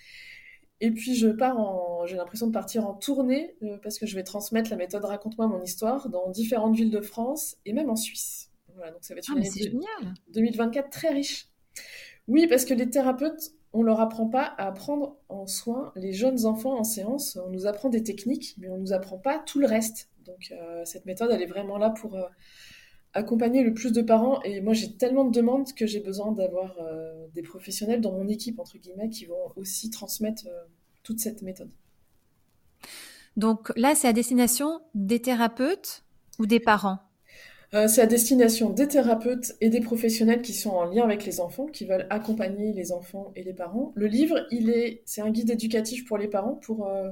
Et puis, je pars en, j'ai l'impression de partir en tournée euh, parce que je vais transmettre la méthode Raconte-moi mon histoire dans différentes villes de France et même en Suisse. Voilà, donc ça va être une ah, année 2024 très riche. Oui, parce que les thérapeutes on leur apprend pas à prendre en soin les jeunes enfants en séance. On nous apprend des techniques, mais on nous apprend pas tout le reste. Donc euh, cette méthode, elle est vraiment là pour euh, accompagner le plus de parents. Et moi, j'ai tellement de demandes que j'ai besoin d'avoir euh, des professionnels dans mon équipe entre guillemets qui vont aussi transmettre toute cette méthode. Donc là, c'est à destination des thérapeutes ou des parents? Euh, c'est à destination des thérapeutes et des professionnels qui sont en lien avec les enfants, qui veulent accompagner les enfants et les parents. Le livre, il est, c'est un guide éducatif pour les parents pour euh,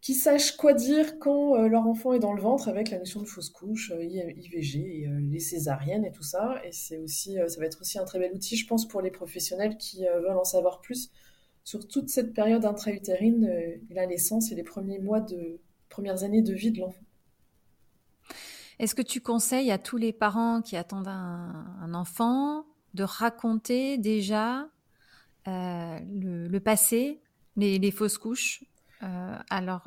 qu'ils sachent quoi dire quand euh, leur enfant est dans le ventre avec la notion de fausse couche, IVG, les césariennes et tout ça. Et c'est aussi, ça va être aussi un très bel outil, je pense, pour les professionnels qui veulent en savoir plus sur toute cette période intra-utérine la naissance et les premiers mois de premières années de vie de l'enfant. Est-ce que tu conseilles à tous les parents qui attendent un, enfant de raconter déjà le, passé, les, fausses couches, à leur,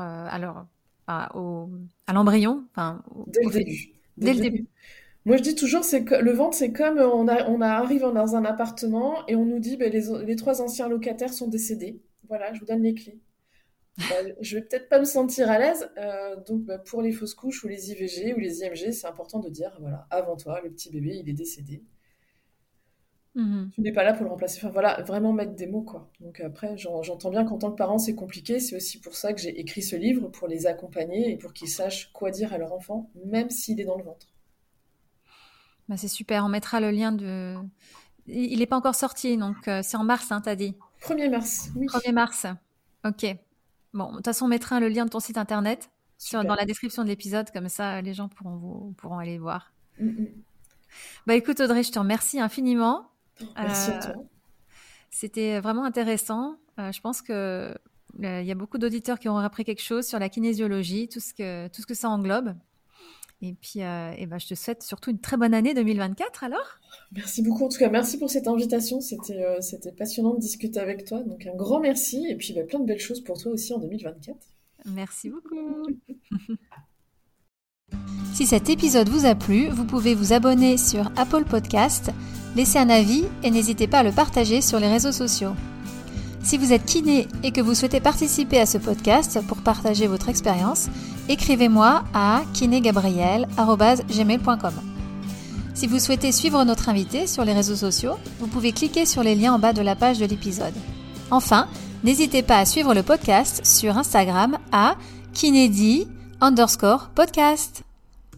à, l'embryon, enfin, dès le début. Dès, le début? Moi, je dis toujours, c'est que le ventre, c'est comme on, a, on arrive dans un appartement et on nous dit, ben, les, trois anciens locataires sont décédés. Voilà, je vous donne les clés. Ben, je vais peut-être pas me sentir à l'aise. Euh, donc, ben, pour les fausses couches ou les IVG ou les IMG, c'est important de dire, voilà, avant toi, le petit bébé, il est décédé. Mmh tu n'es pas là pour le remplacer. Enfin voilà, vraiment mettre des mots quoi. Donc après, j'entends bien qu'en tant que parent, c'est compliqué. C'est aussi pour ça que j'ai écrit ce livre, pour les accompagner et pour qu'ils sachent quoi dire à leur enfant, même s'il est dans le ventre. Bah, c'est super, on mettra le lien de... Il n'est pas encore sorti, donc euh, c'est en mars, hein, t'as dit 1er mars, oui. 1er mars, ok. Bon, de toute façon, on mettra le lien de ton site internet sur, dans la description de l'épisode, comme ça les gens pourront, vous, pourront aller voir. Mm, mm. Bah écoute Audrey, je te remercie infiniment. Merci à toi. Euh, c'était vraiment intéressant. Euh, je pense que il y a beaucoup d'auditeurs qui auront appris quelque chose sur la kinésiologie, tout ce que, tout ce que ça englobe. Et puis, euh, et ben, je te souhaite surtout une très bonne année 2024 alors. Merci beaucoup. En tout cas, merci pour cette invitation. C'était euh, c'était passionnant de discuter avec toi. Donc, un grand merci. Et puis, bah, plein de belles choses pour toi aussi en 2024. Merci beaucoup. si cet épisode vous a plu, vous pouvez vous abonner sur Apple Podcast, laisser un avis et n'hésitez pas à le partager sur les réseaux sociaux. Si vous êtes kiné et que vous souhaitez participer à ce podcast pour partager votre expérience, écrivez-moi à kinégabriel.gmail.com. Si vous souhaitez suivre notre invité sur les réseaux sociaux, vous pouvez cliquer sur les liens en bas de la page de l'épisode. Enfin, n'hésitez pas à suivre le podcast sur Instagram à kinédi underscore podcast.